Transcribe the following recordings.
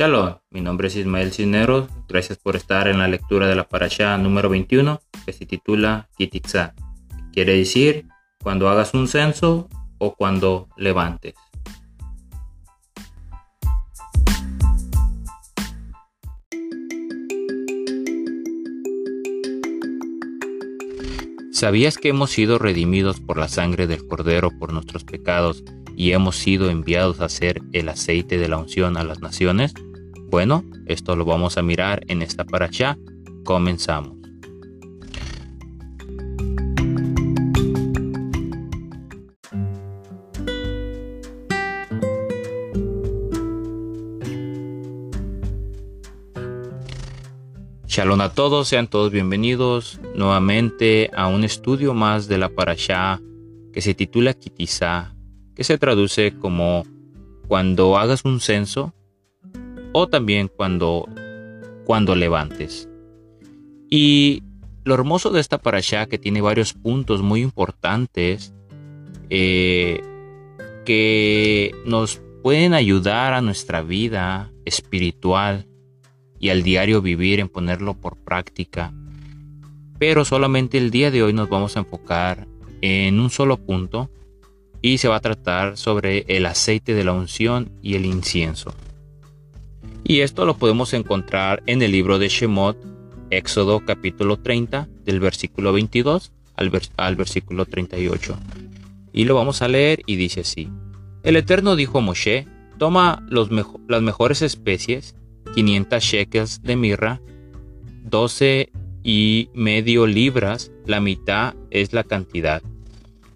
Shalom, mi nombre es Ismael Cisneros. Gracias por estar en la lectura de la parasha número 21 que se titula Kititza. Quiere decir cuando hagas un censo o cuando levantes. ¿Sabías que hemos sido redimidos por la sangre del Cordero por nuestros pecados y hemos sido enviados a ser el aceite de la unción a las naciones? Bueno, esto lo vamos a mirar en esta paracha. Comenzamos. Shalom a todos, sean todos bienvenidos nuevamente a un estudio más de la parashá que se titula Kitizá, que se traduce como cuando hagas un censo o también cuando, cuando levantes. Y lo hermoso de esta parashá que tiene varios puntos muy importantes eh, que nos pueden ayudar a nuestra vida espiritual y al diario vivir en ponerlo por práctica. Pero solamente el día de hoy nos vamos a enfocar en un solo punto y se va a tratar sobre el aceite de la unción y el incienso. Y esto lo podemos encontrar en el libro de Shemot, Éxodo capítulo 30, del versículo 22 al, al versículo 38. Y lo vamos a leer y dice así. El Eterno dijo a Moshe, toma los las mejores especies 500 shekels de mirra, 12 y medio libras, la mitad es la cantidad.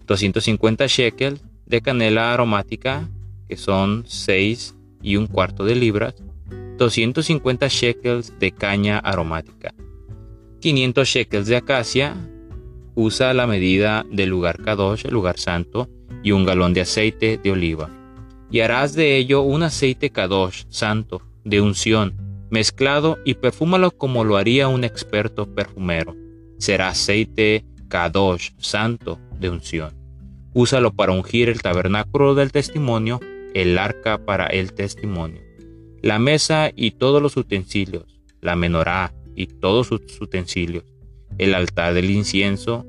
250 shekels de canela aromática, que son 6 y un cuarto de libras. 250 shekels de caña aromática. 500 shekels de acacia, usa la medida del lugar Kadosh, el lugar santo, y un galón de aceite de oliva. Y harás de ello un aceite Kadosh, santo, de unción, mezclado y perfúmalo como lo haría un experto perfumero. Será aceite Kadosh, santo, de unción. Úsalo para ungir el tabernáculo del testimonio, el arca para el testimonio, la mesa y todos los utensilios, la menorá y todos sus utensilios, el altar del incienso,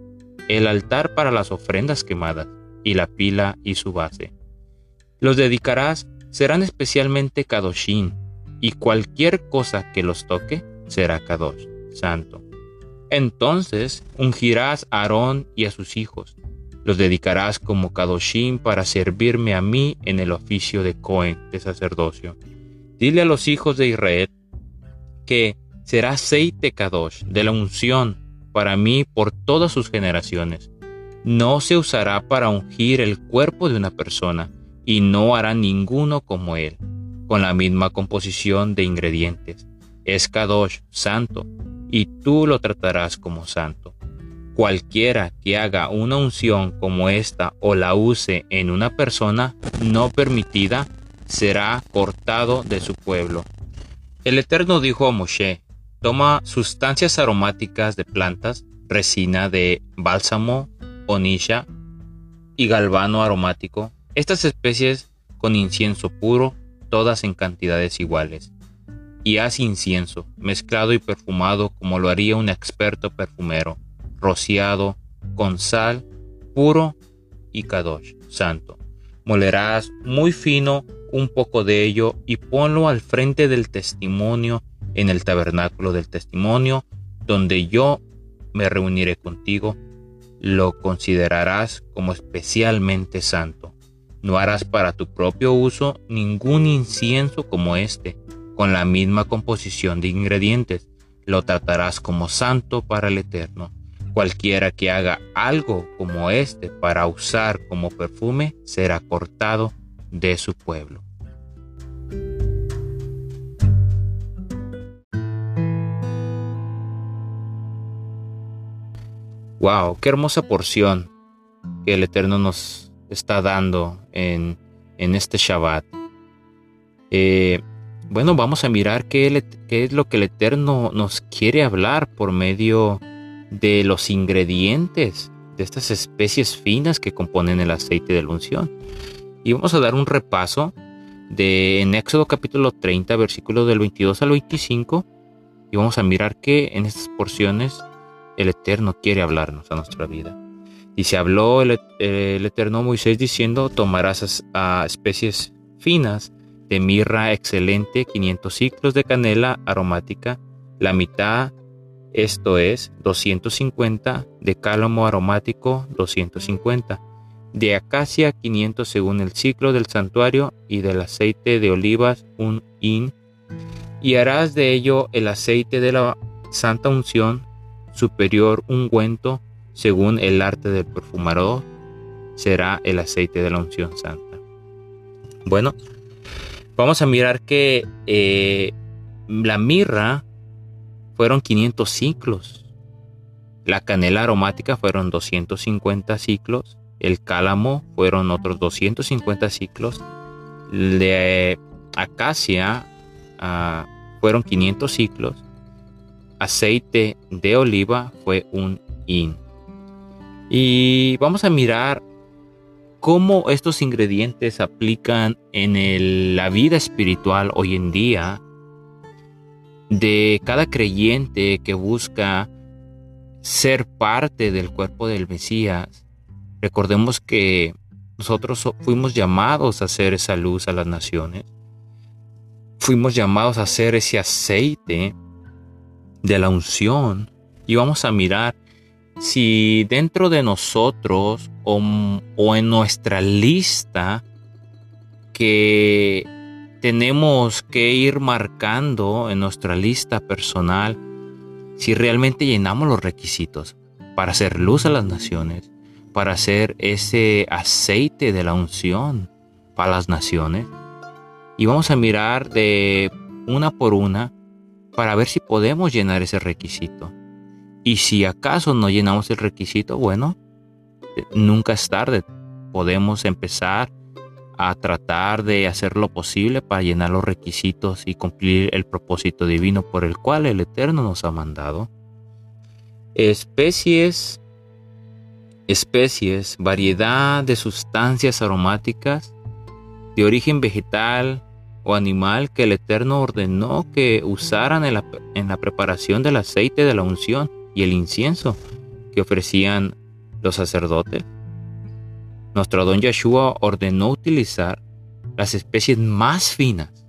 el altar para las ofrendas quemadas, y la pila y su base. Los dedicarás serán especialmente Kadoshin, y cualquier cosa que los toque será Kadosh, santo. Entonces ungirás a Aarón y a sus hijos, los dedicarás como Kadoshim para servirme a mí en el oficio de Cohen, de sacerdocio. Dile a los hijos de Israel que será aceite Kadosh de la unción para mí por todas sus generaciones. No se usará para ungir el cuerpo de una persona, y no hará ninguno como él con la misma composición de ingredientes. Es Kadosh, santo, y tú lo tratarás como santo. Cualquiera que haga una unción como esta o la use en una persona no permitida será cortado de su pueblo. El Eterno dijo a Moshe, toma sustancias aromáticas de plantas, resina de bálsamo, onisha y galvano aromático, estas especies con incienso puro todas en cantidades iguales. Y haz incienso, mezclado y perfumado como lo haría un experto perfumero, rociado con sal, puro y kadosh, santo. Molerás muy fino un poco de ello y ponlo al frente del testimonio en el tabernáculo del testimonio, donde yo me reuniré contigo, lo considerarás como especialmente santo. No harás para tu propio uso ningún incienso como este, con la misma composición de ingredientes. Lo tratarás como santo para el Eterno. Cualquiera que haga algo como este para usar como perfume será cortado de su pueblo. Wow, qué hermosa porción que el Eterno nos está dando en, este Shabbat. Eh, bueno, vamos a mirar qué, qué, es lo que el Eterno nos quiere hablar por medio de los ingredientes de estas especies finas que componen el aceite de la unción. Y vamos a dar un repaso de en Éxodo capítulo 30, versículos del 22 al 25, y vamos a mirar que en estas porciones el Eterno quiere hablarnos a nuestra vida. Y se habló el, Eterno Moisés diciendo, tomarás a, especies finas de mirra excelente, 500 ciclos de canela aromática, la mitad, esto es 250, de cálamo aromático 250, de acacia 500 según el ciclo del santuario y del aceite de olivas un hin, y harás de ello el aceite de la santa unción superior ungüento según el arte del perfumador será el aceite de la unción santa. Bueno, vamos a mirar que eh, la mirra fueron 500 ciclos. La canela aromática fueron 250 ciclos. El cálamo fueron otros 250 ciclos. De acacia ah, fueron 500 ciclos. Aceite de oliva fue un in. Y vamos a mirar cómo estos ingredientes aplican en la vida espiritual hoy en día de cada creyente que busca ser parte del cuerpo del Mesías. Recordemos que nosotros fuimos llamados a hacer esa luz a las naciones. Fuimos llamados a hacer ese aceite de la unción. Y vamos a mirar si dentro de nosotros o, en nuestra lista que tenemos que ir marcando en nuestra lista personal si realmente llenamos los requisitos para hacer luz a las naciones, para hacer ese aceite de la unción para las naciones. Y vamos a mirar de una por una para ver si podemos llenar ese requisito. Y si acaso no llenamos el requisito, bueno, nunca es tarde. Podemos empezar a tratar de hacer lo posible para llenar los requisitos y cumplir el propósito divino por el cual el Eterno nos ha mandado. Especies, especies, variedad de sustancias aromáticas de origen vegetal o animal que el Eterno ordenó que usaran en la, preparación del aceite de la unción y el incienso que ofrecían los sacerdotes. Nuestro don Yeshua ordenó utilizar las especies más finas,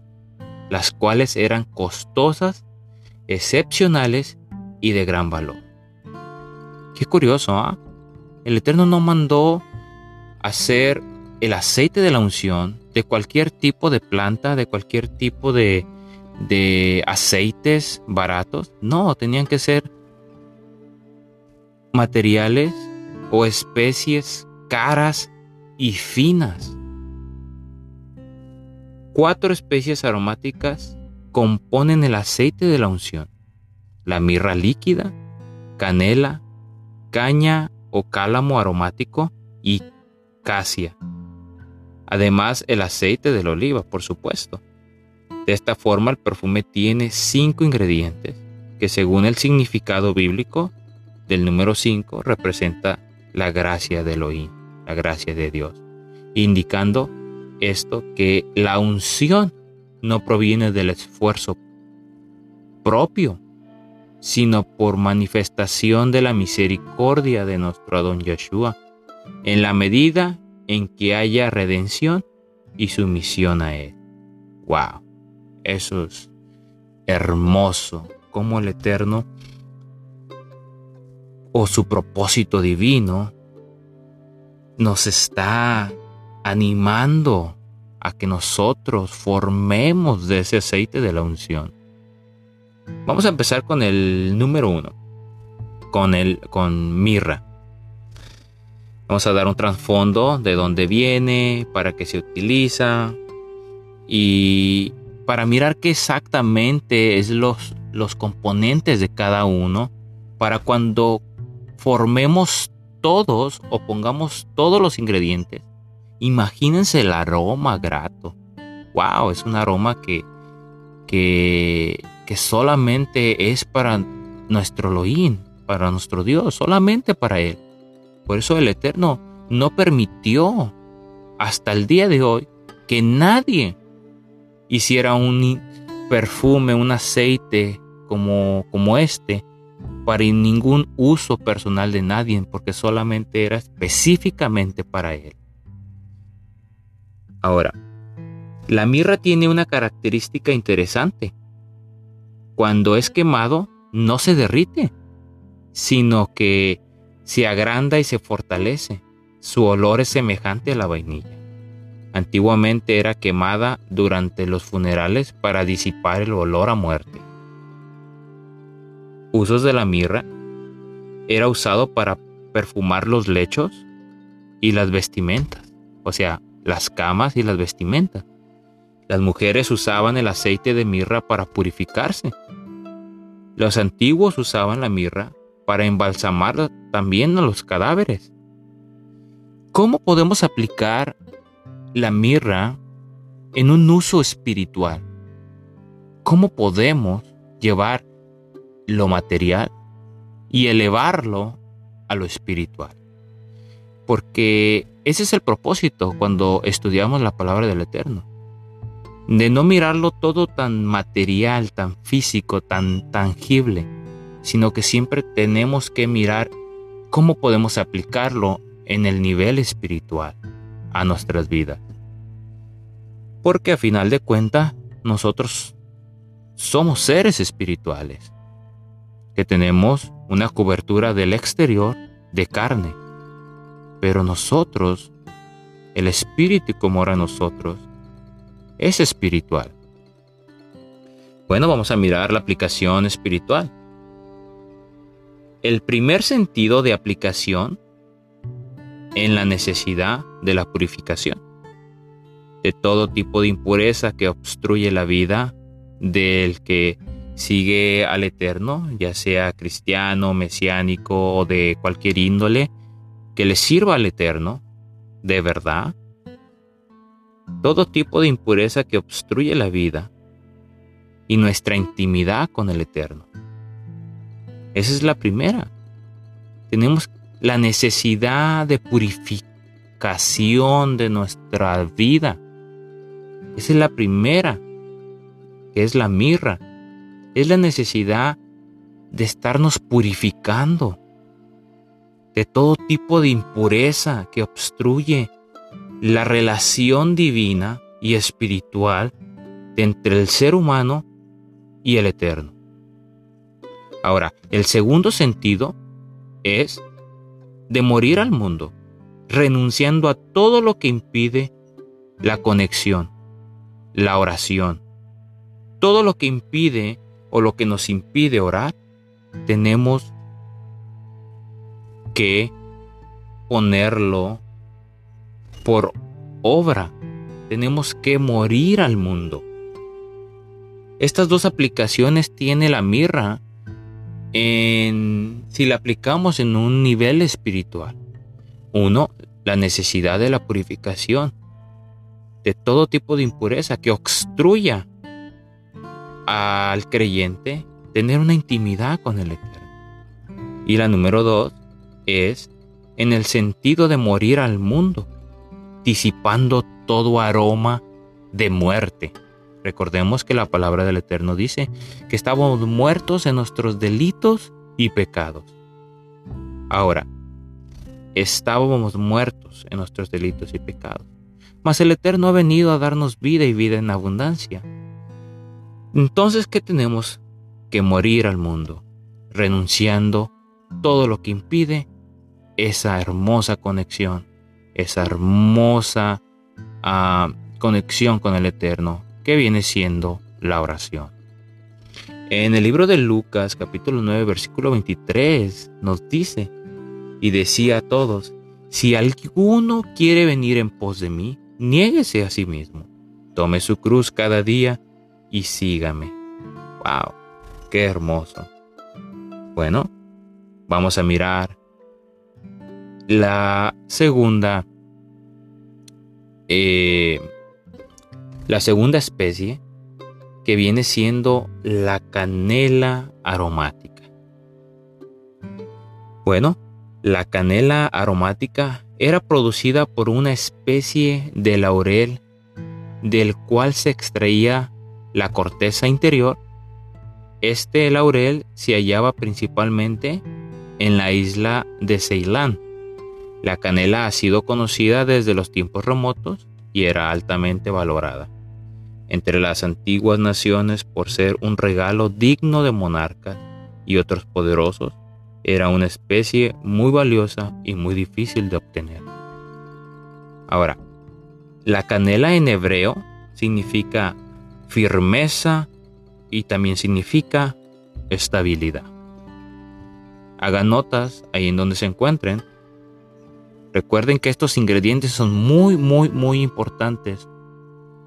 las cuales eran costosas, excepcionales y de gran valor. Qué curioso, ¿ah? El Eterno no mandó hacer el aceite de la unción de cualquier tipo de planta, de cualquier tipo de, aceites baratos. No, tenían que ser materiales o especies caras y finas. Cuatro especies aromáticas componen el aceite de la unción. La mirra líquida, canela, caña o cálamo aromático y casia. Además el aceite de la oliva, por supuesto. De esta forma el perfume tiene cinco ingredientes que según el significado bíblico del número 5 representa la gracia de Elohim, la gracia de Dios, indicando esto que la unción no proviene del esfuerzo propio, sino por manifestación de la misericordia de nuestro Adón Yeshua, en la medida en que haya redención y sumisión a Él. ¡Wow! Eso es hermoso, como el Eterno o su propósito divino nos está animando a que nosotros formemos de ese aceite de la unción. Vamos a empezar con el número uno, con el con mirra. Vamos a dar un trasfondo de dónde viene, para qué se utiliza y para mirar qué exactamente es los, los componentes de cada uno para cuando formemos todos o pongamos todos los ingredientes, imagínense el aroma grato. Wow, es un aroma que, que, que solamente es para nuestro Elohim, para nuestro Dios, solamente para Él. Por eso el Eterno no permitió hasta el día de hoy que nadie hiciera un perfume, un aceite como, como este, para ningún uso personal de nadie, porque solamente era específicamente para él. Ahora, la mirra tiene una característica interesante. Cuando es quemado, no se derrite, sino que se agranda y se fortalece. Su olor es semejante a la vainilla. Antiguamente era quemada durante los funerales para disipar el olor a muerte. Usos de la mirra. Era usado para perfumar los lechos y las vestimentas, o sea, las camas y las vestimentas. Las mujeres usaban el aceite de mirra para purificarse. Los antiguos usaban la mirra para embalsamar también a los cadáveres. ¿Cómo podemos aplicar la mirra en un uso espiritual? ¿Cómo podemos llevar lo material y elevarlo a lo espiritual? Porque ese es el propósito cuando estudiamos la palabra del Eterno. De no mirarlo todo tan material, tan físico, tan tangible, sino que siempre tenemos que mirar cómo podemos aplicarlo en el nivel espiritual a nuestras vidas. Porque a final de cuentas, nosotros somos seres espirituales, que tenemos una cobertura del exterior de carne, pero nosotros, el espíritu que mora nosotros, es espiritual. Bueno, vamos a mirar la aplicación espiritual. El primer sentido de aplicación en la necesidad de la purificación de todo tipo de impureza que obstruye la vida del que sigue al Eterno, ya sea cristiano, mesiánico o de cualquier índole, que le sirva al Eterno, de verdad. Todo tipo de impureza que obstruye la vida y nuestra intimidad con el Eterno. Esa es la primera. Tenemos la necesidad de purificación de nuestra vida. Esa es la primera, que es la mirra. Es la necesidad de estarnos purificando de todo tipo de impureza que obstruye la relación divina y espiritual entre el ser humano y el eterno. Ahora, el segundo sentido es de morir al mundo, renunciando a todo lo que impide la conexión, la oración. Todo lo que impide o lo que nos impide orar, tenemos que ponerlo por obra. Tenemos que morir al mundo. Estas dos aplicaciones tiene la mirra en, si la aplicamos en un nivel espiritual. Uno, la necesidad de la purificación de todo tipo de impureza que obstruya al creyente tener una intimidad con el Eterno. Y la número dos es en el sentido de morir al mundo, disipando todo aroma de muerte. Recordemos que la palabra del Eterno dice que estábamos muertos en nuestros delitos y pecados. Ahora, estábamos muertos en nuestros delitos y pecados, mas el Eterno ha venido a darnos vida y vida en abundancia. Entonces, ¿qué tenemos? Que morir al mundo, renunciando todo lo que impide esa hermosa conexión, esa hermosa ah, conexión con el Eterno, que viene siendo la oración. En el libro de Lucas capítulo 9 versículo 23 nos dice, y decía a todos, si alguno quiere venir en pos de mí, niéguese a sí mismo, tome su cruz cada día y sígame. ¡Wow! ¡Qué hermoso! Bueno, vamos a mirar la segunda eh, la segunda especie que viene siendo la canela aromática. Bueno, la canela aromática era producida por una especie de laurel del cual se extraía la corteza interior, este laurel se hallaba principalmente en la isla de Ceilán. La canela ha sido conocida desde los tiempos remotos y era altamente valorada entre las antiguas naciones por ser un regalo digno de monarcas y otros poderosos, era una especie muy valiosa y muy difícil de obtener. Ahora, la canela en hebreo significa firmeza y también significa estabilidad. Hagan notas ahí en donde se encuentren. Recuerden que estos ingredientes son muy, muy, muy importantes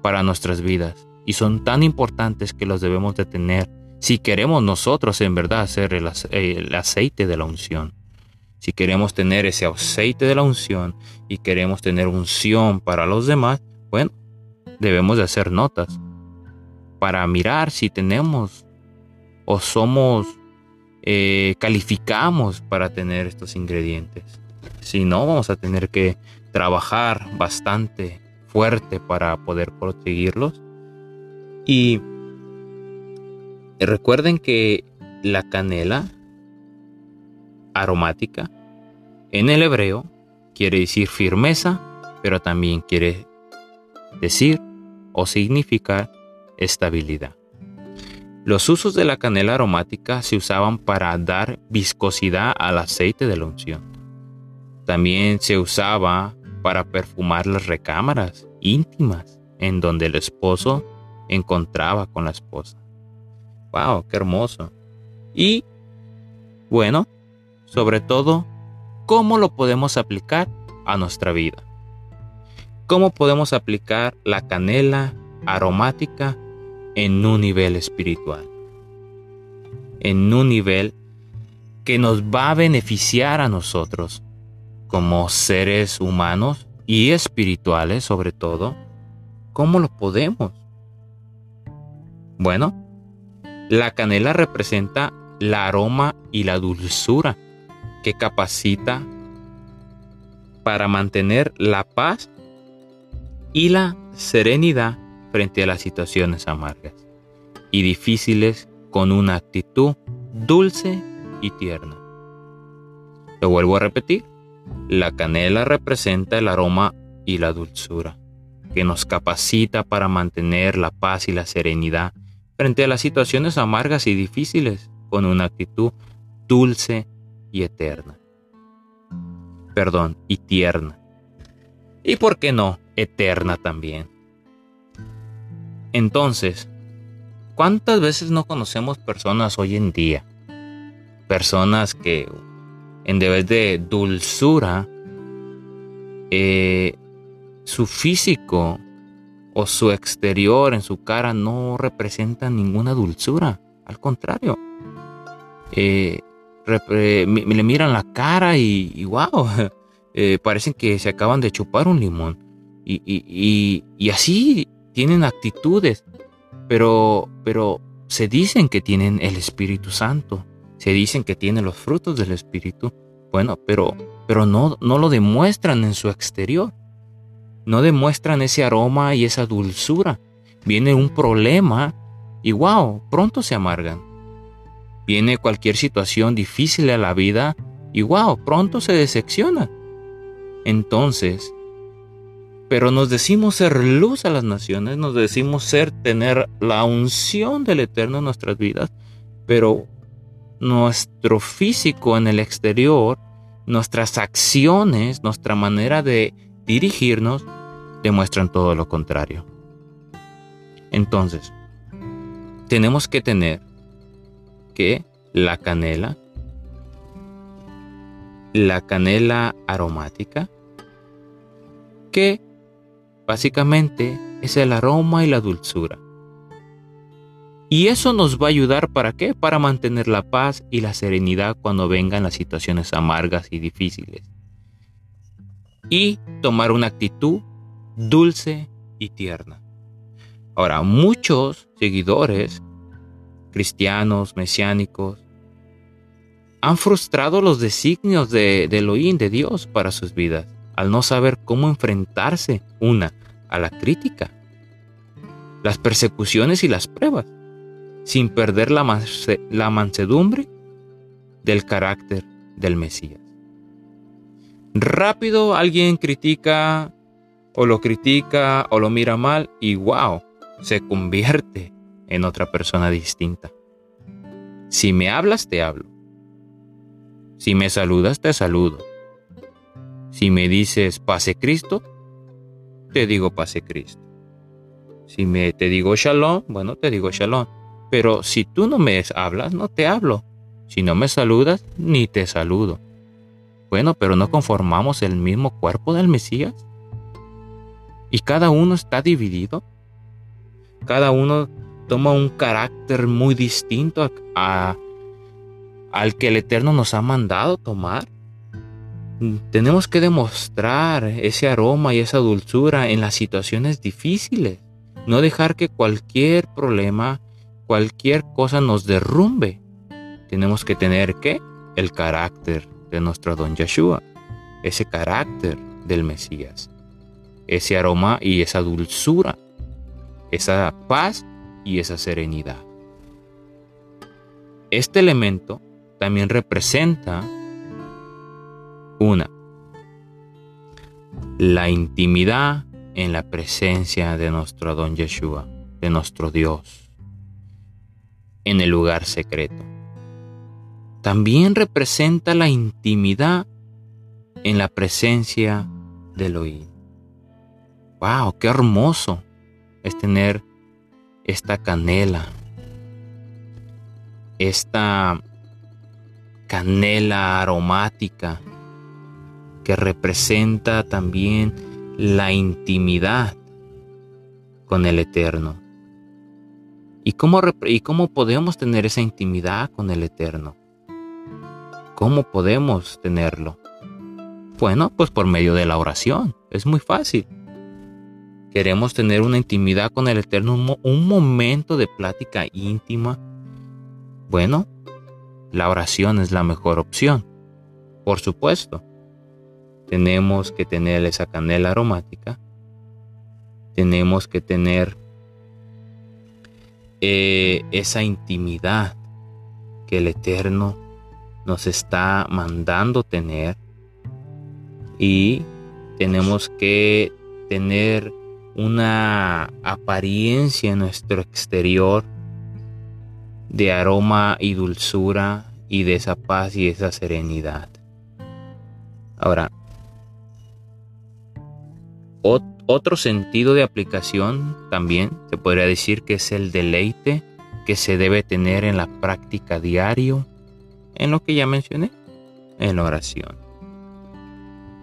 para nuestras vidas y son tan importantes que los debemos de tener si queremos nosotros en verdad ser el, aceite de la unción. Si queremos tener ese aceite de la unción y queremos tener unción para los demás, bueno, debemos de hacer notas para mirar si tenemos o somos, eh, calificamos para tener estos ingredientes. Si no, vamos a tener que trabajar bastante fuerte para poder conseguirlos. Y recuerden que la canela aromática en el hebreo quiere decir firmeza, pero también quiere decir o significar estabilidad. Los usos de la canela aromática se usaban para dar viscosidad al aceite de la unción. También se usaba para perfumar las recámaras íntimas en donde el esposo encontraba con la esposa. ¡Wow! ¡Qué hermoso! Y, bueno, sobre todo, ¿cómo lo podemos aplicar a nuestra vida? ¿Cómo podemos aplicar la canela aromática en un nivel espiritual? En un nivel que nos va a beneficiar a nosotros como seres humanos y espirituales sobre todo, ¿cómo lo podemos? Bueno, la canela representa la aroma y la dulzura que capacita para mantener la paz y la serenidad frente a las situaciones amargas y difíciles con una actitud dulce y tierna. Lo vuelvo a repetir. La canela representa el aroma y la dulzura, que nos capacita para mantener la paz y la serenidad frente a las situaciones amargas y difíciles con una actitud dulce y eterna. Perdón, y tierna. Y por qué no, eterna también. Entonces, ¿cuántas veces no conocemos personas hoy en día? Personas que en vez de dulzura, eh, su físico o su exterior en su cara no representa ninguna dulzura. Al contrario, eh, le miran la cara y, wow, eh, parecen que se acaban de chupar un limón. Y, y, así tienen actitudes, pero, pero se dicen que tienen el Espíritu Santo se dicen que tienen los frutos del Espíritu, bueno, pero, pero no, no lo demuestran en su exterior. No demuestran ese aroma y esa dulzura. Viene un problema y wow, pronto se amargan. Viene cualquier situación difícil a la vida y wow, pronto se decepciona. Entonces, pero nos decimos ser luz a las naciones, nos decimos ser, tener la unción del Eterno en nuestras vidas, pero nuestro físico en el exterior, nuestras acciones, nuestra manera de dirigirnos, demuestran todo lo contrario. Entonces, tenemos que tener que la canela, la canela aromática, que básicamente es el aroma y la dulzura. Y eso nos va a ayudar para qué? Para mantener la paz y la serenidad cuando vengan las situaciones amargas y difíciles. Y tomar una actitud dulce y tierna. Ahora, muchos seguidores cristianos, mesiánicos, han frustrado los designios de, de Elohim, de Dios, para sus vidas, al no saber cómo enfrentarse, una, a la crítica las persecuciones y las pruebas, sin perder la, mansedumbre del carácter del Mesías. Rápido alguien critica o lo critica o lo mira mal y wow, se convierte en otra persona distinta. Si me hablas, te hablo. Si me saludas, te saludo. Si me dices pase Cristo, te digo pase Cristo. Si me te digo shalom, bueno, te digo shalom. Pero si tú no me hablas, no te hablo. Si no me saludas, ni te saludo. Bueno, pero no conformamos el mismo cuerpo del Mesías. Y cada uno está dividido. Cada uno toma un carácter muy distinto al que el Eterno nos ha mandado tomar. Tenemos que demostrar ese aroma y esa dulzura en las situaciones difíciles. No dejar que cualquier problema, cualquier cosa nos derrumbe. Tenemos que tener ¿qué? El carácter de nuestro don Yeshua. Ese carácter del Mesías. Ese aroma y esa dulzura. Esa paz y esa serenidad. Este elemento también representa una, la intimidad en la presencia de nuestro don Yeshua, de nuestro Dios, en el lugar secreto. También representa la intimidad en la presencia del oído. ¡Wow! ¡Qué hermoso es tener esta canela, esta canela aromática que representa también la intimidad con el Eterno. ¿Y cómo, ¿Y cómo podemos tener esa intimidad con el Eterno? ¿Cómo podemos tenerlo? Bueno, pues por medio de la oración. Es muy fácil queremos tener una intimidad con el Eterno, un, momento de plática íntima, bueno, la oración es la mejor opción. Por supuesto, tenemos que tener esa canela aromática, tenemos que tener eh, esa intimidad que el Eterno nos está mandando tener y tenemos que tener una apariencia en nuestro exterior de aroma y dulzura y de esa paz y esa serenidad. Ahora, otro sentido de aplicación también se podría decir que es el deleite que se debe tener en la práctica diario, en lo que ya mencioné, en oración.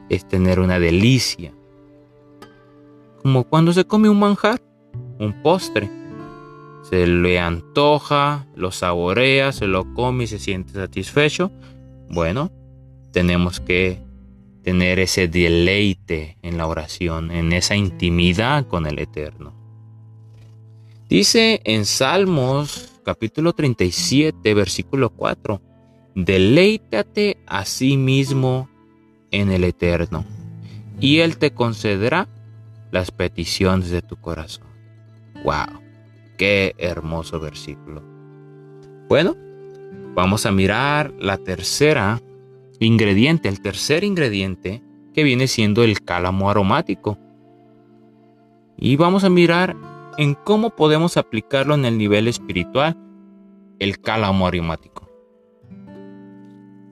Es tener una delicia como cuando se come un manjar, un postre. Se le antoja, lo saborea, se lo come y se siente satisfecho. Bueno, tenemos que tener ese deleite en la oración, en esa intimidad con el Eterno. Dice en Salmos capítulo 37, versículo 4, deleítate a sí mismo en el Eterno, y Él te concederá las peticiones de tu corazón. ¡Wow! ¡Qué hermoso versículo! Bueno, vamos a mirar la tercera ingrediente, el tercer ingrediente que viene siendo el cálamo aromático. Y vamos a mirar en cómo podemos aplicarlo en el nivel espiritual, el cálamo aromático.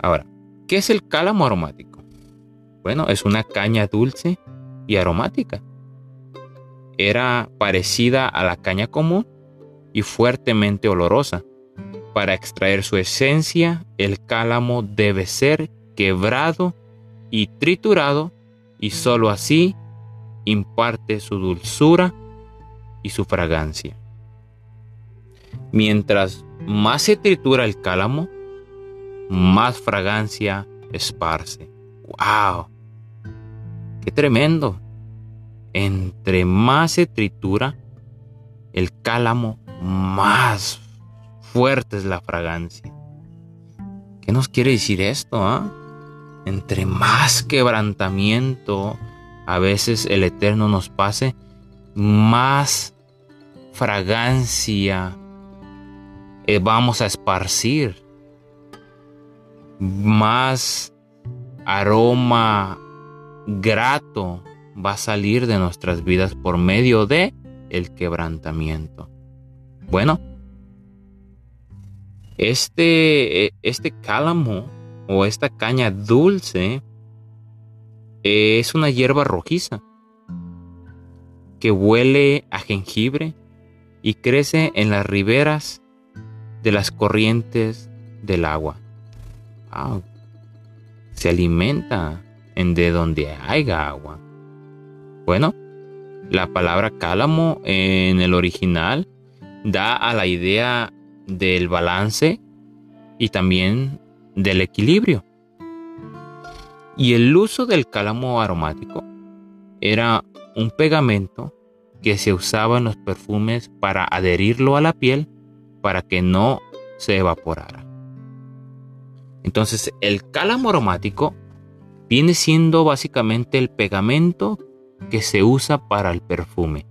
Ahora, ¿qué es el cálamo aromático? Bueno, es una caña dulce y aromática era parecida a la caña común y fuertemente olorosa. Para extraer su esencia, el cálamo debe ser quebrado y triturado y sólo así imparte su dulzura y su fragancia. Mientras más se tritura el cálamo, más fragancia esparce. ¡Wow! ¡Qué tremendo! entre más se tritura el cálamo, más fuerte es la fragancia. ¿Qué nos quiere decir esto? Ah? Entre más quebrantamiento a veces el Eterno nos pase, más fragancia eh, vamos a esparcir, más aroma grato va a salir de nuestras vidas por medio de el quebrantamiento. Bueno, este, eh, este cálamo o esta caña dulce es una hierba rojiza que huele a jengibre y crece en las riberas de las corrientes del agua. Se alimenta en de donde haya agua. Bueno, la palabra cálamo en el original da a la idea del balance y también del equilibrio. Y el uso del cálamo aromático era un pegamento que se usaba en los perfumes para adherirlo a la piel para que no se evaporara. Entonces el cálamo aromático viene siendo básicamente el pegamento que se usa para el perfume,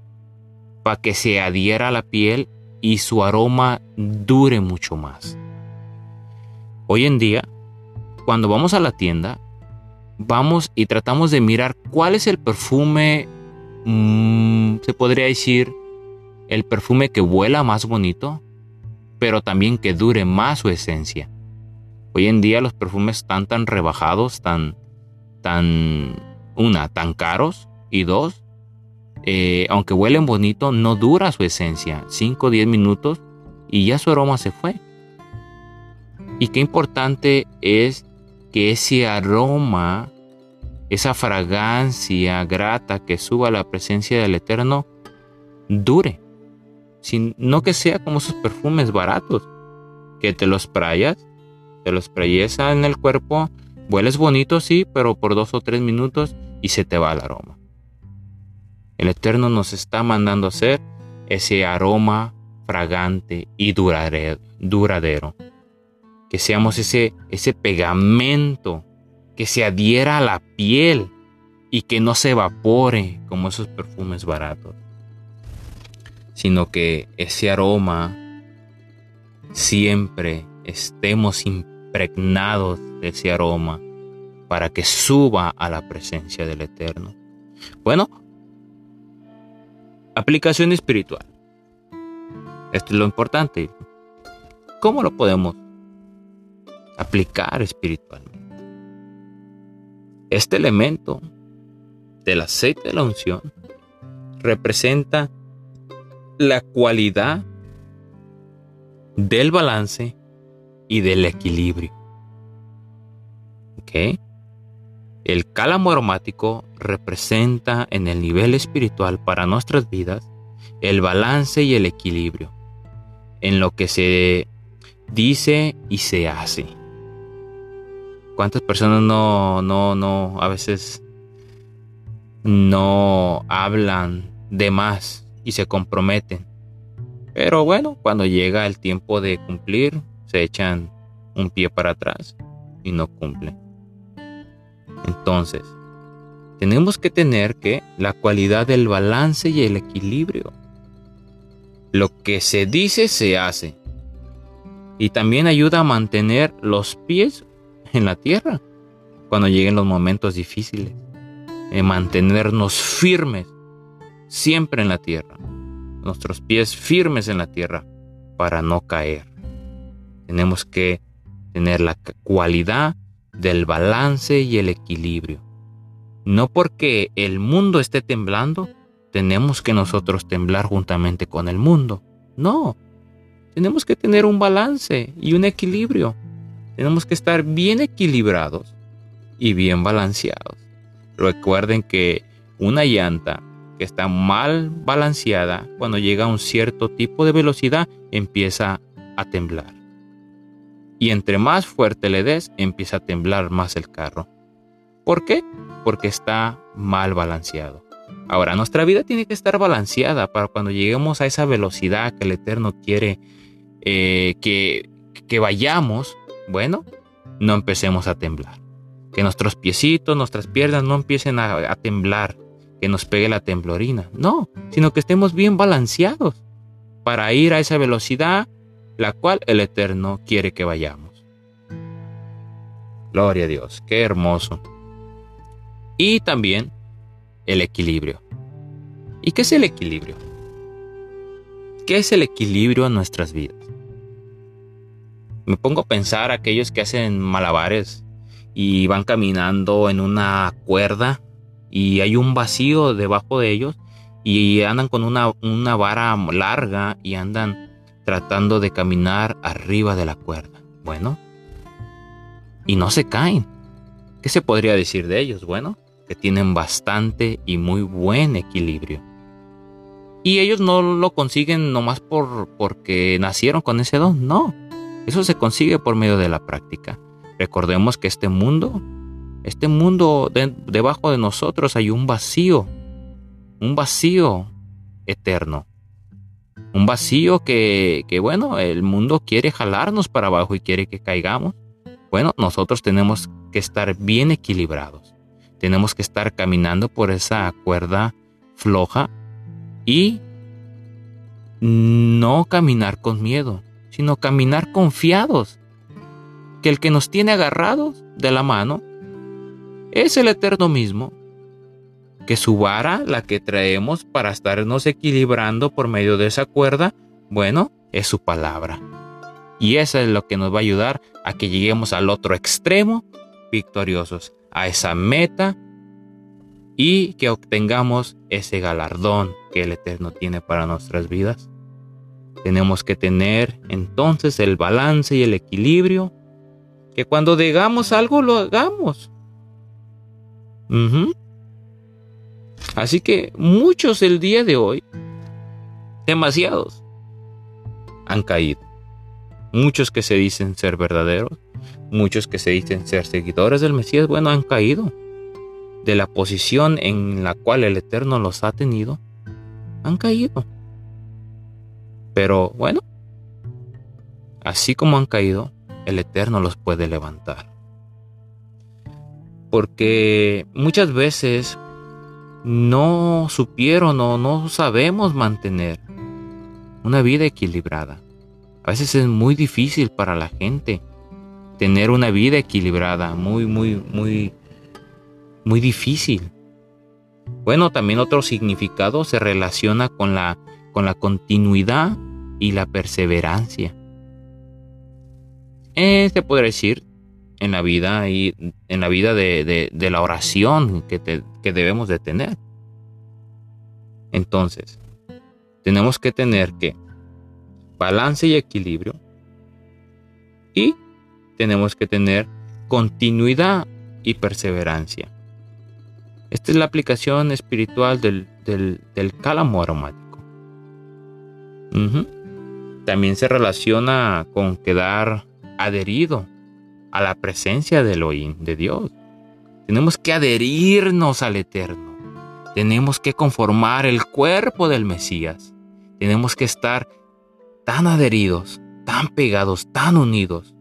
para que se adhiera a la piel y su aroma dure mucho más. Hoy en día, cuando vamos a la tienda, vamos y tratamos de mirar cuál es el perfume, mm, se podría decir, el perfume que vuela más bonito, pero también que dure más su esencia. Hoy en día los perfumes están tan rebajados, tan, tan, una, tan caros y dos, eh, aunque huelen bonito, no dura su esencia, 5 o 10 minutos y ya su aroma se fue. Y qué importante es que ese aroma, esa fragancia grata que suba a la presencia del Eterno, dure. Sin, no que sea como esos perfumes baratos, que te los sprayas, te los sprayes en el cuerpo, hueles bonito, sí, pero por dos o tres minutos y se te va el aroma. El Eterno nos está mandando hacer ese aroma fragante y duradero que seamos ese, ese pegamento que se adhiera a la piel y que no se evapore como esos perfumes baratos, sino que ese aroma siempre estemos impregnados de ese aroma para que suba a la presencia del Eterno. Bueno, aplicación espiritual. Esto es lo importante. ¿Cómo lo podemos aplicar espiritualmente. Este elemento del aceite de la unción representa la cualidad del balance y del equilibrio. El cálamo aromático representa en el nivel espiritual para nuestras vidas el balance y el equilibrio en lo que se dice y se hace. ¿Cuántas personas no, no, no, a veces no hablan de más y se comprometen? Pero bueno, cuando llega el tiempo de cumplir, se echan un pie para atrás y no cumplen. Entonces, tenemos que tener que la cualidad del balance y el equilibrio. Lo que se dice se hace. Y también ayuda a mantener los pies en la tierra cuando lleguen los momentos difíciles. En mantenernos firmes siempre en la tierra. Nuestros pies firmes en la tierra para no caer. Tenemos que tener la cualidad del balance y el equilibrio. No porque el mundo esté temblando, tenemos que nosotros temblar juntamente con el mundo. No, tenemos que tener un balance y un equilibrio. Tenemos que estar bien equilibrados y bien balanceados. Recuerden que una llanta que está mal balanceada, cuando llega a un cierto tipo de velocidad, empieza a temblar. Y entre más fuerte le des, empieza a temblar más el carro. ¿Por qué? Porque está mal balanceado. Ahora, nuestra vida tiene que estar balanceada para cuando lleguemos a esa velocidad que el Eterno quiere eh, que, que vayamos, bueno, no empecemos a temblar. Que nuestros piecitos, nuestras piernas no empiecen a, temblar, que nos pegue la temblorina. No, sino que estemos bien balanceados. para ir a esa velocidad la cual el Eterno quiere que vayamos. Gloria a Dios, qué hermoso. Y también el equilibrio. ¿Y qué es el equilibrio? ¿Qué es el equilibrio en nuestras vidas? Me pongo a pensar aquellos que hacen malabares y van caminando en una cuerda y hay un vacío debajo de ellos y andan con una, una vara larga y andan tratando de caminar arriba de la cuerda. Bueno, y no se caen. ¿Qué se podría decir de ellos? Bueno, que tienen bastante y muy buen equilibrio. Y ellos no lo consiguen nomás por, porque nacieron con ese don, no. Eso se consigue por medio de la práctica. Recordemos que este mundo, este mundo debajo de nosotros hay un vacío, un vacío eterno. Un vacío que, que, bueno, el mundo quiere jalarnos para abajo y quiere que caigamos. Bueno, nosotros tenemos que estar bien equilibrados. Tenemos que estar caminando por esa cuerda floja y no caminar con miedo, sino caminar confiados. Que el que nos tiene agarrados de la mano es el Eterno mismo. Que su vara, la que traemos para estarnos equilibrando por medio de esa cuerda, bueno, es su palabra. Y eso es lo que nos va a ayudar a que lleguemos al otro extremo victoriosos, a esa meta y que obtengamos ese galardón que el Eterno tiene para nuestras vidas. Tenemos que tener entonces el balance y el equilibrio, que cuando digamos algo lo hagamos. Así que muchos el día de hoy, demasiados, han caído. Muchos que se dicen ser verdaderos, muchos que se dicen ser seguidores del Mesías, bueno, han caído de la posición en la cual el Eterno los ha tenido, han caído. Pero bueno, así como han caído, el Eterno los puede levantar. Porque muchas veces no supieron o no sabemos mantener una vida equilibrada. A veces es muy difícil para la gente tener una vida equilibrada, muy, muy, muy muy difícil. Bueno, también otro significado se relaciona con la, con la continuidad y la perseverancia. Eh, se puede decir en la vida y en la vida de, la oración que, que debemos de tener. Entonces, tenemos que tener que balance y equilibrio y tenemos que tener continuidad y perseverancia. Esta es la aplicación espiritual del, También se relaciona con quedar adherido a la presencia del Elohim, de Dios. Tenemos que adherirnos al Eterno. Tenemos que conformar el cuerpo del Mesías. Tenemos que estar tan adheridos, tan pegados, tan unidos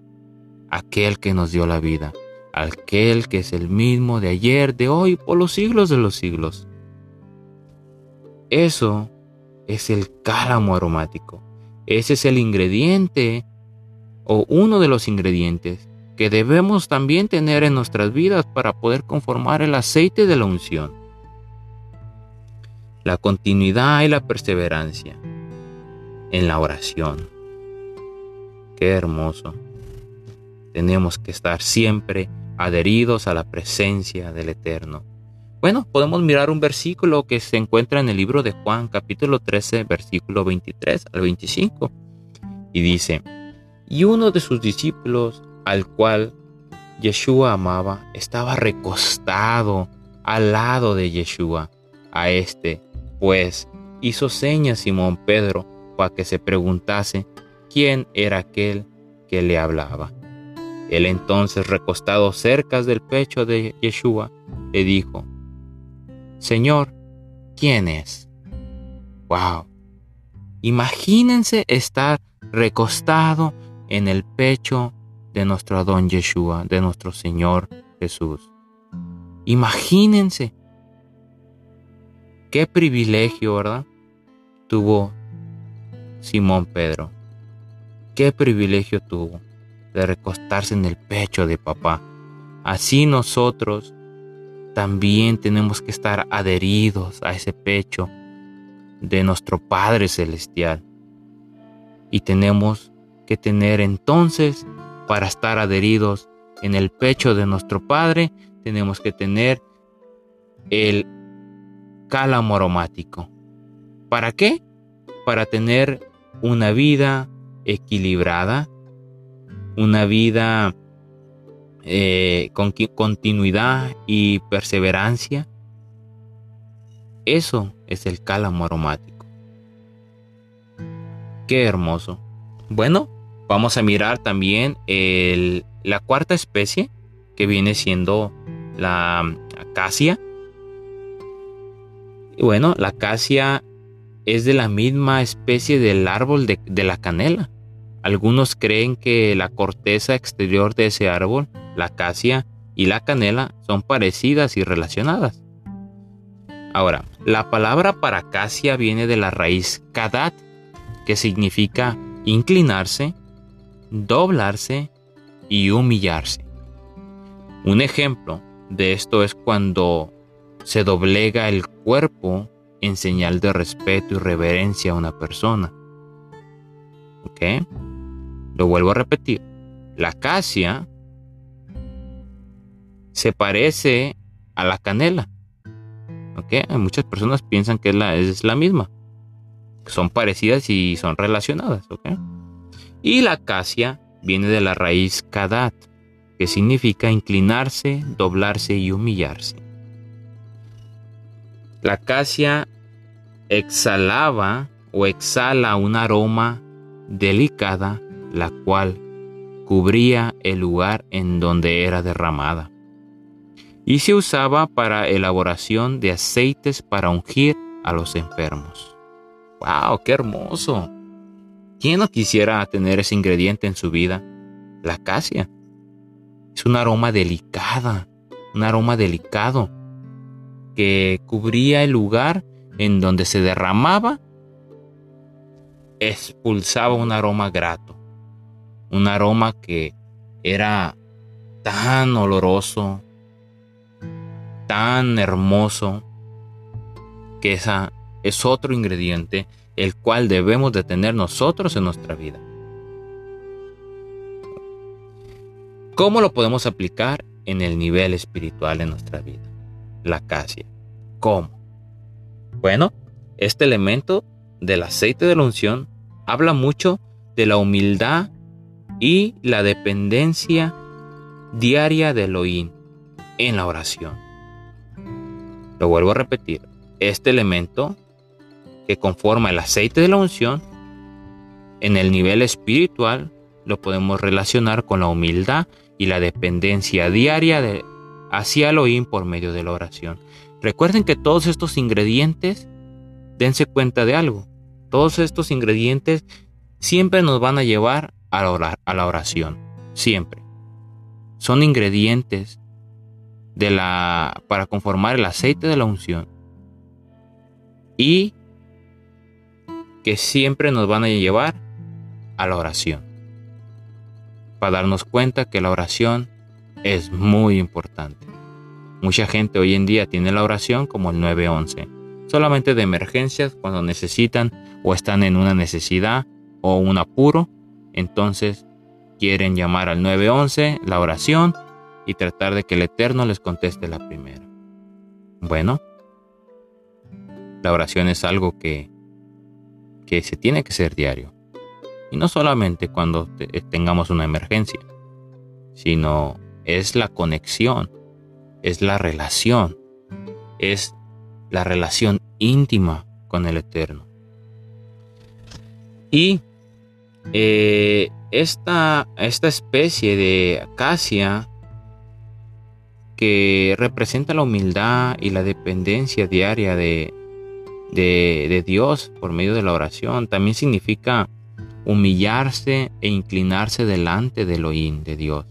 a aquel que nos dio la vida aquel que es el mismo de ayer, de hoy, por los siglos de los siglos. Eso es el cálamo aromático. Ese es el ingrediente o uno de los ingredientes que debemos también tener en nuestras vidas para poder conformar el aceite de la unción. La continuidad y la perseverancia en la oración. Qué hermoso. Tenemos que estar siempre adheridos a la presencia del Eterno. Bueno, podemos mirar un versículo que se encuentra en el libro de Juan capítulo 13 versículo 23 al 25 y dice, y uno de sus discípulos al cual Yeshua amaba estaba recostado al lado de Yeshua. A este, pues, hizo señas Simón Pedro para que se preguntase quién era aquel que le hablaba. Él entonces, recostado cerca del pecho de Yeshua, le dijo, Señor, ¿quién es? ¡Wow! Imagínense estar recostado en el pecho de nuestro Adón Yeshua, de nuestro Señor Jesús. Imagínense. Qué privilegio, ¿verdad? Tuvo Simón Pedro, qué privilegio tuvo de recostarse en el pecho de papá. Así nosotros también tenemos que estar adheridos a ese pecho de nuestro Padre Celestial. Y tenemos que tener entonces, para estar adheridos en el pecho de nuestro Padre, tenemos que tener el cálamo aromático. ¿Para qué? Para tener una vida equilibrada, una vida eh, con continuidad y perseverancia. Eso es el cálamo aromático. Qué hermoso. Bueno, vamos a mirar también la cuarta especie que viene siendo la acacia. Y bueno, la acacia es de la misma especie del árbol de, de la canela. Algunos creen que la corteza exterior de ese árbol, la acacia y la canela son parecidas y relacionadas. Ahora, la palabra para acacia viene de la raíz kadat, que significa inclinarse, doblarse y humillarse. Un ejemplo de esto es cuando se doblega el cuerpo en señal de respeto y reverencia a una persona. ¿Ok? Lo vuelvo a repetir. La acacia se parece a la canela. ¿Ok? Muchas personas piensan que es la, es la misma. Son parecidas y son relacionadas. ¿Ok? Y la acacia viene de la raíz kadat, que significa inclinarse, doblarse y humillarse. La acacia exhalaba o exhala un aroma delicada la cual cubría el lugar en donde era derramada. Y se usaba para elaboración de aceites para ungir a los enfermos. ¡Wow! ¡Qué hermoso! ¿Quién no quisiera tener ese ingrediente en su vida? La acacia. Es un aroma delicada, un aroma delicado que cubría el lugar en donde se derramaba, expulsaba un aroma grato un aroma que era tan oloroso, tan hermoso, que esa es otro ingrediente el cual debemos de tener nosotros en nuestra vida. ¿Cómo lo podemos aplicar en el nivel espiritual de nuestra vida? La acacia. ¿Cómo? Bueno, este elemento del aceite de la unción habla mucho de la humildad y la dependencia diaria de Elohim en la oración. Lo vuelvo a repetir, este elemento que conforma el aceite de la unción, en el nivel espiritual lo podemos relacionar con la humildad y la dependencia diaria de, hacia Elohim por medio de la oración. Recuerden que todos estos ingredientes, dense cuenta de algo, todos estos ingredientes siempre nos van a llevar a la oración, siempre. Son ingredientes de la, para conformar el aceite de la unción y que siempre nos van a llevar a la oración. Para darnos cuenta que la oración es muy importante. Mucha gente hoy en día tiene la oración como el 911, solamente de emergencias cuando necesitan o están en una necesidad o un apuro entonces quieren llamar al 911, la oración, y tratar de que el Eterno les conteste la primera. Bueno, la oración es algo que, que se tiene que ser diario. Y no solamente cuando tengamos una emergencia, sino es la conexión, es la relación, es la relación íntima con el Eterno. Y eh, esta, esta especie de acacia que representa la humildad y la dependencia diaria de, de, Dios por medio de la oración, también significa humillarse e inclinarse delante del Elohim de Dios,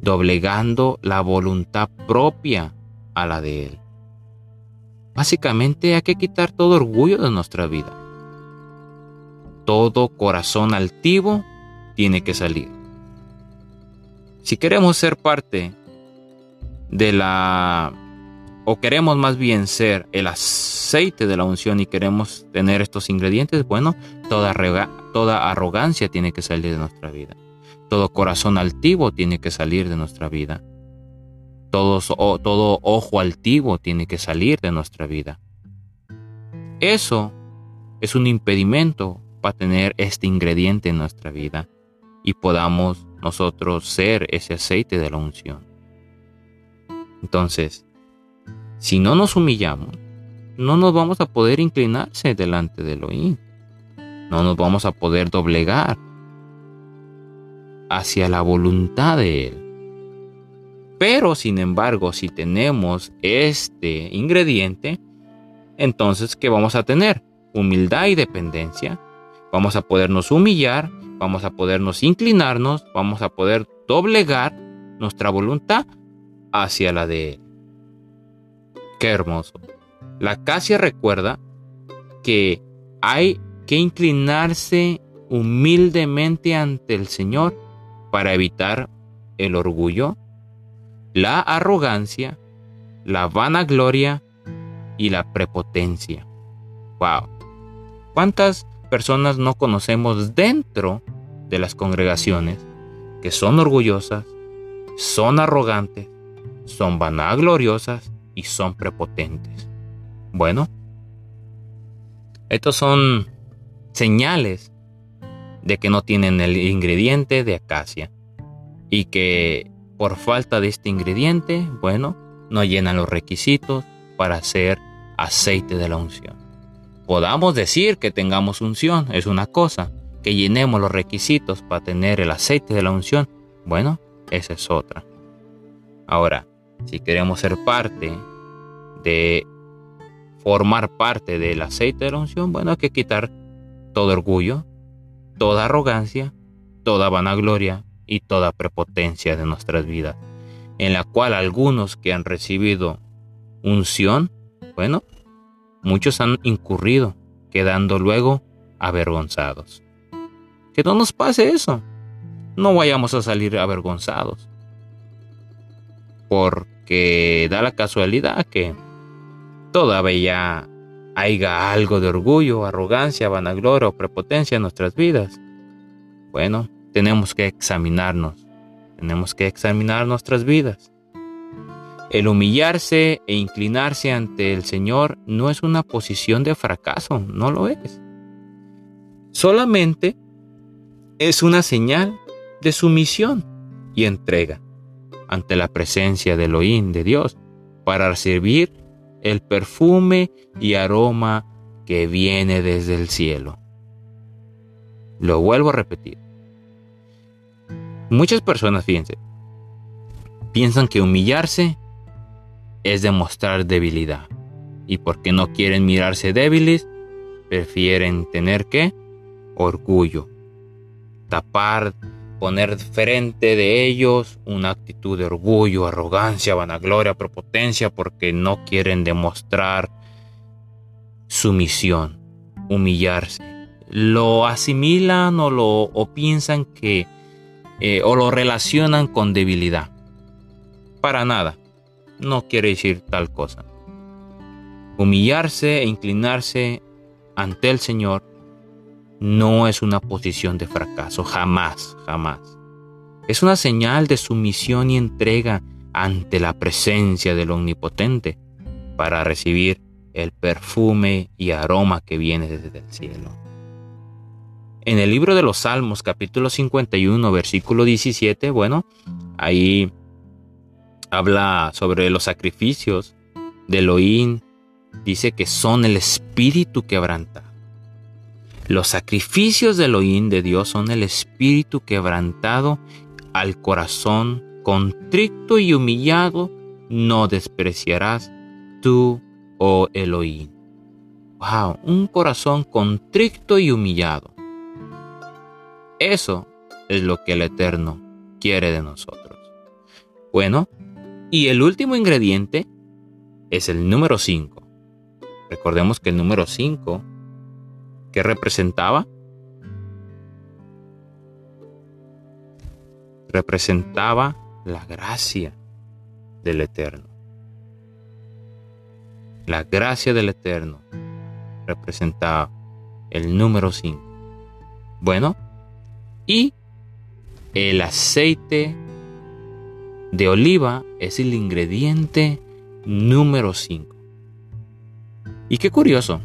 doblegando la voluntad propia a la de Él. Básicamente hay que quitar todo orgullo de nuestra vida todo corazón altivo tiene que salir. Si queremos ser parte de la, o queremos más bien ser el aceite de la unción y queremos tener estos ingredientes, bueno, toda, toda arrogancia tiene que salir de nuestra vida. Todo corazón altivo tiene que salir de nuestra vida. Todo, todo ojo altivo tiene que salir de nuestra vida. Eso es un impedimento para tener este ingrediente en nuestra vida y podamos nosotros ser ese aceite de la unción. Entonces, si no nos humillamos, no nos vamos a poder inclinarse delante del Elohim. No nos vamos a poder doblegar hacia la voluntad de Él. Pero, sin embargo, si tenemos este ingrediente, entonces, ¿qué vamos a tener? Humildad y dependencia. Vamos a podernos humillar, vamos a podernos inclinarnos, vamos a poder doblegar nuestra voluntad hacia la de Él. Qué hermoso. La Acacia recuerda que hay que inclinarse humildemente ante el Señor para evitar el orgullo, la arrogancia, la vanagloria y la prepotencia. Wow. ¿Cuántas personas no conocemos dentro de las congregaciones que son orgullosas, son arrogantes, son vanagloriosas y son prepotentes? Bueno, estos son señales de que no tienen el ingrediente de acacia y que por falta de este ingrediente, bueno, no llenan los requisitos para hacer aceite de la unción. Podamos decir que tengamos unción, es una cosa, que llenemos los requisitos para tener el aceite de la unción, bueno, esa es otra. Ahora, si queremos ser parte de formar parte del aceite de la unción, bueno, hay que quitar todo orgullo, toda arrogancia, toda vanagloria y toda prepotencia de nuestras vidas, en la cual algunos que han recibido unción, bueno, muchos han incurrido, quedando luego avergonzados. Que no nos pase eso. No vayamos a salir avergonzados. Porque da la casualidad que todavía haya algo de orgullo, arrogancia, vanagloria o prepotencia en nuestras vidas. Bueno, tenemos que examinarnos. Tenemos que examinar nuestras vidas. El humillarse e inclinarse ante el Señor no es una posición de fracaso, no lo es. Solamente es una señal de sumisión y entrega ante la presencia del Elohim de Dios para recibir el perfume y aroma que viene desde el cielo. Lo vuelvo a repetir. Muchas personas, piensan que humillarse es demostrar debilidad. Y porque no quieren mirarse débiles, prefieren tener que orgullo. Tapar, poner frente de ellos una actitud de orgullo, arrogancia, vanagloria, prepotencia, porque no quieren demostrar sumisión, humillarse. Lo asimilan o lo o piensan que eh, o lo relacionan con debilidad. Para nada no quiere decir tal cosa. Humillarse e inclinarse ante el Señor no es una posición de fracaso, jamás, jamás. Es una señal de sumisión y entrega ante la presencia del Omnipotente para recibir el perfume y aroma que viene desde el cielo. En el libro de los Salmos capítulo 51 versículo 17, bueno, ahí habla sobre los sacrificios de Elohim, dice que son el espíritu quebrantado. Los sacrificios de Elohim de Dios son el espíritu quebrantado al corazón contrito y humillado, no despreciarás tú, oh Elohim. Wow, un corazón contrito y humillado. Eso es lo que el Eterno quiere de nosotros. Bueno, y el último ingrediente es el número 5. Recordemos que el número 5, ¿Qué representaba? Representaba la gracia del Eterno. La gracia del Eterno representaba el número 5. Bueno, y el aceite de oliva es el ingrediente número 5. Y qué curioso,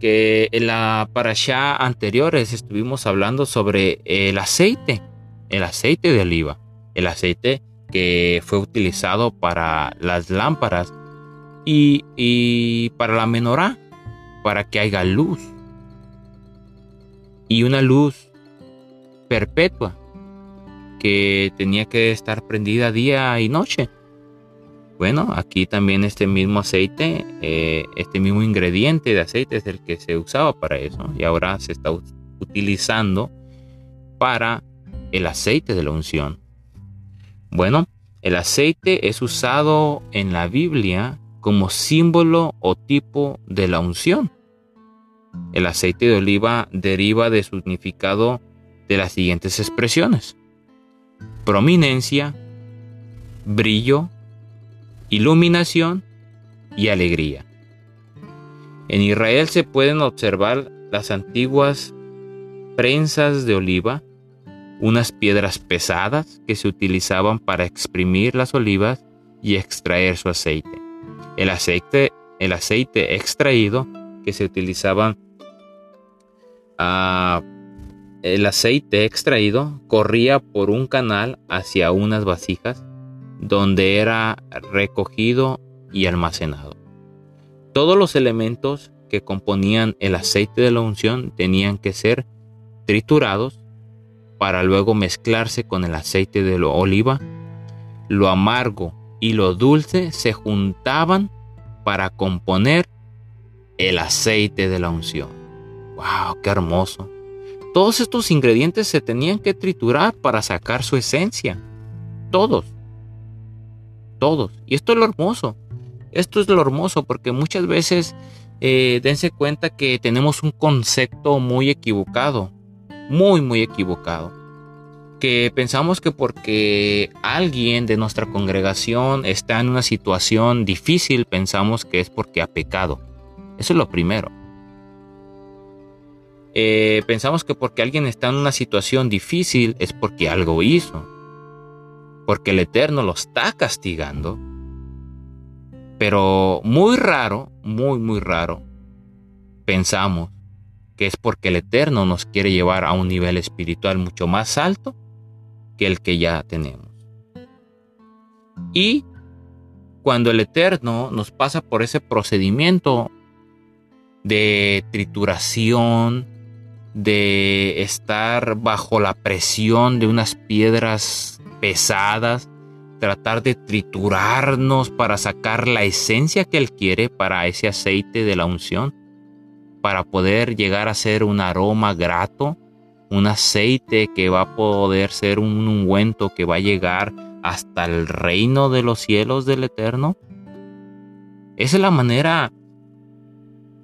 que en la parasha anteriores estuvimos hablando sobre el aceite, el aceite de oliva, el aceite que fue utilizado para las lámparas y, y para la menorá, para que haya luz. Y una luz perpetua que tenía que estar prendida día y noche. Bueno, aquí también este mismo aceite, eh, este mismo ingrediente de aceite es el que se usaba para eso y ahora se está utilizando para el aceite de la unción. Bueno, el aceite es usado en la Biblia como símbolo o tipo de la unción. El aceite de oliva deriva de su significado de las siguientes expresiones. Prominencia, brillo, iluminación y alegría. En Israel se pueden observar las antiguas prensas de oliva, unas piedras pesadas que se utilizaban para exprimir las olivas y extraer su aceite. El aceite, el aceite extraído que se utilizaban ah, el aceite extraído corría por un canal hacia unas vasijas donde era recogido y almacenado. Todos los elementos que componían el aceite de la unción tenían que ser triturados para luego mezclarse con el aceite de la oliva. Lo amargo y lo dulce se juntaban para componer el aceite de la unción. ¡Wow! ¡Qué hermoso! Todos estos ingredientes se tenían que triturar para sacar su esencia. Todos todos. Y esto es lo hermoso. Esto es lo hermoso porque muchas veces eh, dense cuenta que tenemos un concepto muy equivocado. Muy, muy equivocado. Que pensamos que porque alguien de nuestra congregación está en una situación difícil, pensamos que es porque ha pecado. Eso es lo primero. Eh, pensamos que porque alguien está en una situación difícil es porque algo hizo porque el Eterno lo está castigando. Pero muy raro, muy, muy raro, pensamos que es porque el Eterno nos quiere llevar a un nivel espiritual mucho más alto que el que ya tenemos. Y cuando el Eterno nos pasa por ese procedimiento de trituración, de estar bajo la presión de unas piedras pesadas, tratar de triturarnos para sacar la esencia que Él quiere para ese aceite de la unción, para poder llegar a ser un aroma grato, un aceite que va a poder ser un ungüento que va a llegar hasta el reino de los cielos del Eterno. Esa es la manera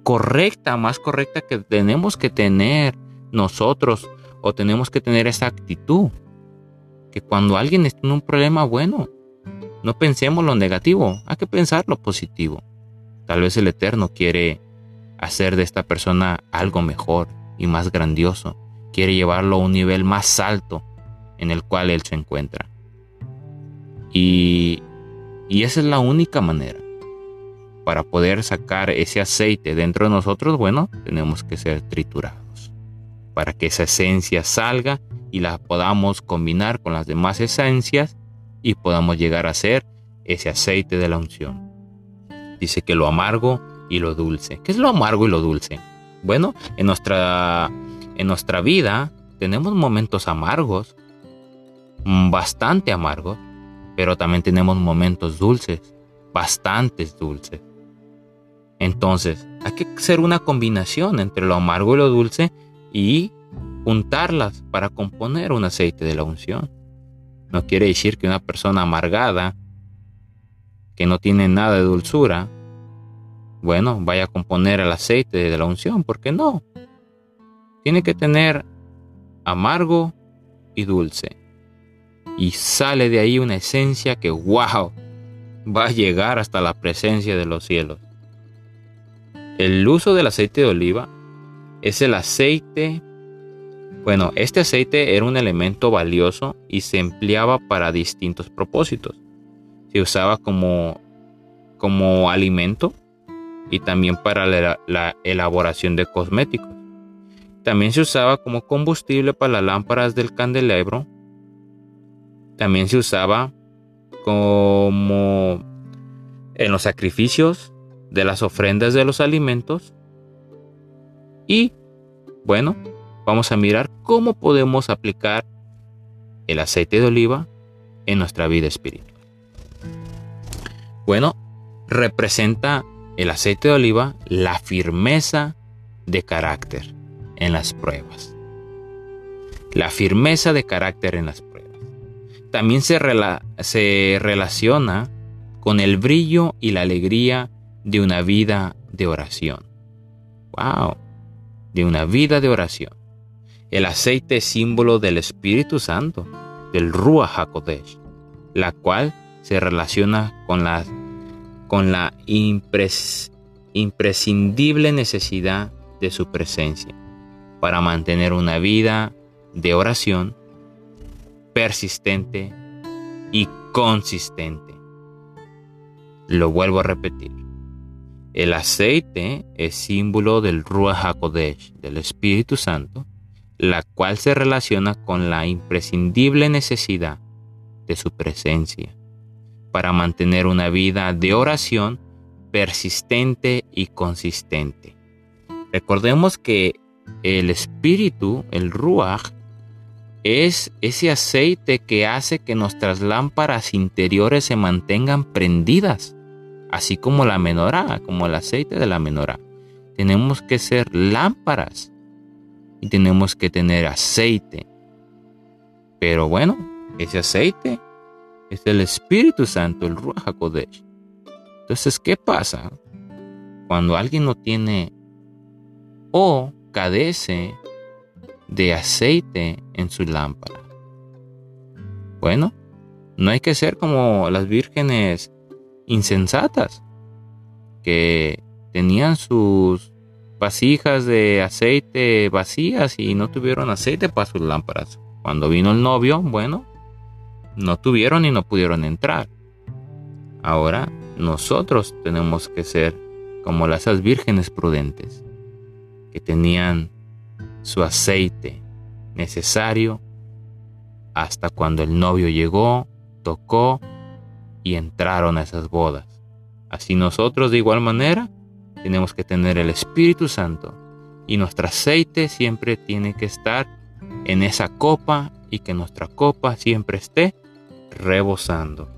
correcta, más correcta que tenemos que tener nosotros o tenemos que tener esa actitud que cuando alguien está en un problema bueno, no pensemos lo negativo, hay que pensar lo positivo. Tal vez el Eterno quiere hacer de esta persona algo mejor y más grandioso, quiere llevarlo a un nivel más alto en el cual él se encuentra. Y, y esa es la única manera. Para poder sacar ese aceite dentro de nosotros, bueno, tenemos que ser triturados. Para que esa esencia salga y la podamos combinar con las demás esencias y podamos llegar a ser ese aceite de la unción. Dice que lo amargo y lo dulce. ¿Qué es lo amargo y lo dulce? Bueno, en nuestra, en nuestra vida tenemos momentos amargos, mm, bastante amargos, pero también tenemos momentos dulces, bastantes dulces. Entonces, hay que hacer una combinación entre lo amargo y lo dulce y juntarlas para componer un aceite de la unción. No quiere decir que una persona amargada, que no tiene nada de dulzura, bueno, vaya a componer el aceite de la unción, porque no. Tiene que tener amargo y dulce. y sale de ahí una esencia que, wow, va a llegar hasta la presencia de los cielos. El uso del aceite de oliva es el aceite, bueno, este aceite era un elemento valioso y se empleaba para distintos propósitos. Se usaba como, como alimento y también para la, la elaboración de cosméticos. También se usaba como combustible para las lámparas del candelabro. También se usaba como en los sacrificios de las ofrendas de los alimentos. Y bueno, vamos a mirar cómo podemos aplicar el aceite de oliva en nuestra vida espiritual. Bueno, representa el aceite de oliva la firmeza de carácter en las pruebas. La firmeza de carácter en las pruebas. También se, se relaciona con el brillo y la alegría de una vida de oración. ¡Wow! De una vida de oración. El aceite es símbolo del Espíritu Santo, del Ruach HaKodesh, la cual se relaciona con la, imprescindible necesidad de su presencia para mantener una vida de oración persistente y consistente. Lo vuelvo a repetir. El aceite es símbolo del Ruach HaKodesh, del Espíritu Santo, la cual se relaciona con la imprescindible necesidad de su presencia para mantener una vida de oración persistente y consistente. Recordemos que el espíritu, el ruach, es ese aceite que hace que nuestras lámparas interiores se mantengan prendidas, así como la menorá, como el aceite de la menorá. Tenemos que ser lámparas y tenemos que tener aceite. Pero bueno, ese aceite es el Espíritu Santo, el Ruach HaKodesh. Entonces, ¿qué pasa cuando alguien no tiene o cadece de aceite en su lámpara. Bueno, no hay que ser como las vírgenes insensatas que tenían sus vasijas de aceite vacías y no tuvieron aceite para sus lámparas. Cuando vino el novio, bueno, no tuvieron y no pudieron entrar. Ahora nosotros tenemos que ser como las vírgenes prudentes, que tenían su aceite necesario hasta cuando el novio llegó, tocó y entraron a esas bodas. Así nosotros de igual manera tenemos que tener el Espíritu Santo y nuestro aceite siempre tiene que estar en esa copa y que nuestra copa siempre esté rebosando.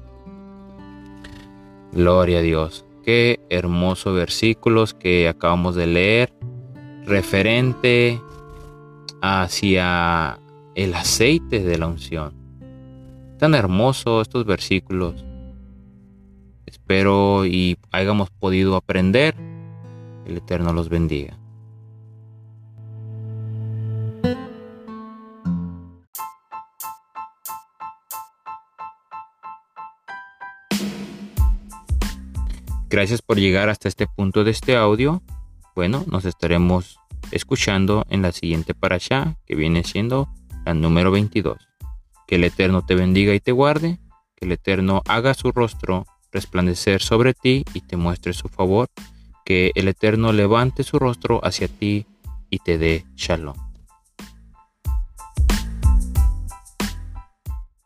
Gloria a Dios. Qué hermosos versículos que acabamos de leer referente hacia el aceite de la unción. Tan hermoso estos versículos. Espero y hayamos podido aprender. El Eterno los bendiga. Gracias por llegar hasta este punto de este audio. Bueno, nos estaremos escuchando en la siguiente parasha, que viene siendo la número 22. Que el Eterno te bendiga y te guarde, que el Eterno haga su rostro resplandecer sobre ti y te muestre su favor, que el Eterno levante su rostro hacia ti y te dé shalom.